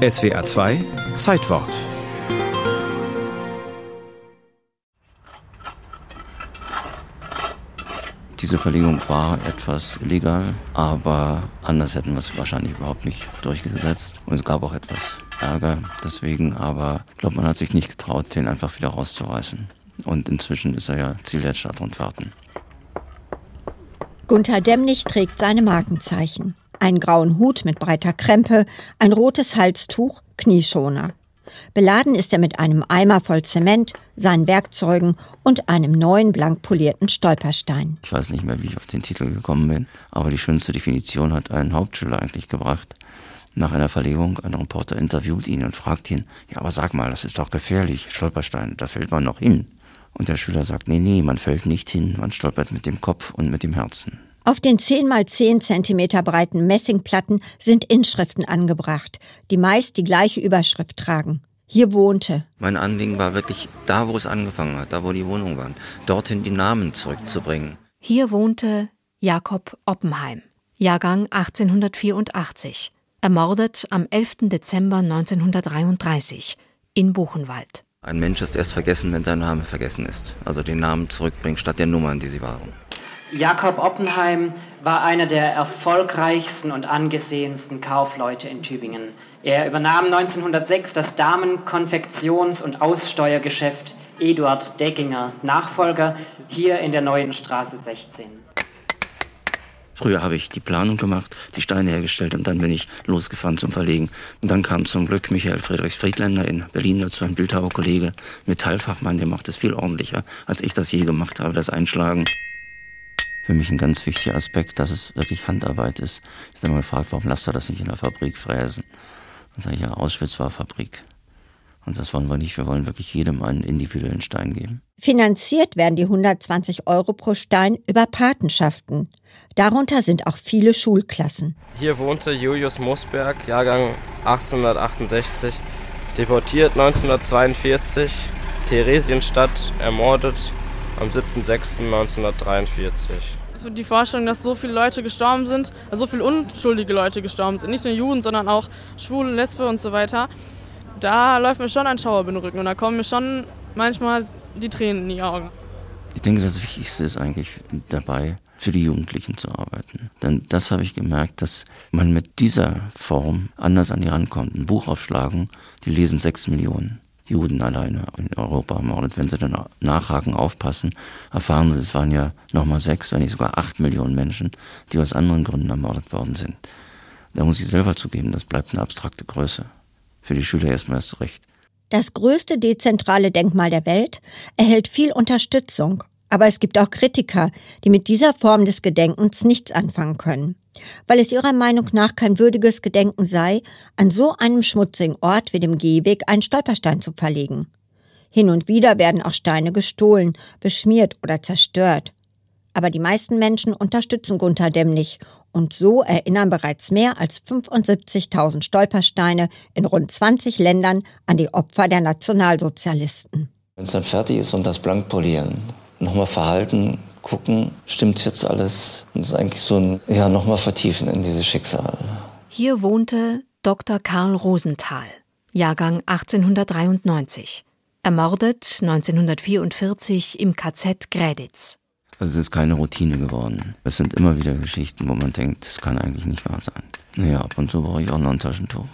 SWR 2 Zeitwort Diese Verlegung war etwas illegal, aber anders hätten wir es wahrscheinlich überhaupt nicht durchgesetzt. Und es gab auch etwas Ärger deswegen, aber ich glaube, man hat sich nicht getraut, den einfach wieder rauszureißen. Und inzwischen ist er ja Ziel der Stadtrundfahrten. Gunther Demnig trägt seine Markenzeichen. Einen grauen Hut mit breiter Krempe, ein rotes Halstuch, Knieschoner. Beladen ist er mit einem Eimer voll Zement, seinen Werkzeugen und einem neuen blank polierten Stolperstein. Ich weiß nicht mehr, wie ich auf den Titel gekommen bin, aber die schönste Definition hat ein Hauptschüler eigentlich gebracht. Nach einer Verlegung, ein Reporter interviewt ihn und fragt ihn, ja, aber sag mal, das ist doch gefährlich, Stolperstein, da fällt man noch hin. Und der Schüler sagt, nee, nee, man fällt nicht hin, man stolpert mit dem Kopf und mit dem Herzen. Auf den 10 mal 10 cm breiten Messingplatten sind Inschriften angebracht, die meist die gleiche Überschrift tragen. Hier wohnte. Mein Anliegen war wirklich da, wo es angefangen hat, da, wo die Wohnungen waren, dorthin die Namen zurückzubringen. Hier wohnte Jakob Oppenheim, Jahrgang 1884, ermordet am 11. Dezember 1933 in Buchenwald. Ein Mensch ist erst vergessen, wenn sein Name vergessen ist. Also den Namen zurückbringen statt der Nummern, die sie waren. Jakob Oppenheim war einer der erfolgreichsten und angesehensten Kaufleute in Tübingen. Er übernahm 1906 das Damen-, und Aussteuergeschäft Eduard Deckinger, Nachfolger hier in der neuen Straße 16. Früher habe ich die Planung gemacht, die Steine hergestellt und dann bin ich losgefahren zum Verlegen. Und dann kam zum Glück Michael Friedrichs Friedländer in Berlin dazu, ein Bildhauerkollege, Metallfachmann, der macht es viel ordentlicher, als ich das je gemacht habe, das Einschlagen für mich ein ganz wichtiger Aspekt, dass es wirklich Handarbeit ist. Ich habe mal gefragt, warum lasst ihr das nicht in der Fabrik fräsen? Dann sage ich, ja, Auschwitz war Fabrik. Und das wollen wir nicht. Wir wollen wirklich jedem einen individuellen Stein geben. Finanziert werden die 120 Euro pro Stein über Patenschaften. Darunter sind auch viele Schulklassen. Hier wohnte Julius Mosberg, Jahrgang 1868, deportiert 1942, Theresienstadt, ermordet am 7.6.1943 die Vorstellung, dass so viele Leute gestorben sind, also so viele unschuldige Leute gestorben sind, nicht nur Juden, sondern auch Schwule, Lesbe und so weiter, da läuft mir schon ein Schauer über den Rücken und da kommen mir schon manchmal die Tränen in die Augen. Ich denke, das Wichtigste ist eigentlich dabei, für die Jugendlichen zu arbeiten. Denn das habe ich gemerkt, dass man mit dieser Form anders an die rankommt. Ein Buch aufschlagen, die lesen sechs Millionen. Juden alleine in Europa ermordet. Wenn sie dann nachhaken, aufpassen, erfahren sie, es waren ja nochmal sechs, wenn nicht sogar acht Millionen Menschen, die aus anderen Gründen ermordet worden sind. Da muss ich selber zugeben, das bleibt eine abstrakte Größe. Für die Schüler erstmal erst recht. Das größte dezentrale Denkmal der Welt erhält viel Unterstützung, aber es gibt auch Kritiker, die mit dieser Form des Gedenkens nichts anfangen können weil es ihrer Meinung nach kein würdiges Gedenken sei, an so einem schmutzigen Ort wie dem Gehweg einen Stolperstein zu verlegen. Hin und wieder werden auch Steine gestohlen, beschmiert oder zerstört. Aber die meisten Menschen unterstützen Gunther Demnig und so erinnern bereits mehr als 75.000 Stolpersteine in rund 20 Ländern an die Opfer der Nationalsozialisten. Wenn es dann fertig ist und das blank polieren, nochmal verhalten, gucken, stimmt jetzt alles? Und ist eigentlich so ein, ja, nochmal vertiefen in dieses Schicksal. Hier wohnte Dr. Karl Rosenthal, Jahrgang 1893, ermordet 1944 im KZ Gräditz. Also es ist keine Routine geworden. Es sind immer wieder Geschichten, wo man denkt, das kann eigentlich nicht wahr sein. Naja, ab und zu brauche ich auch noch ein Taschentuch.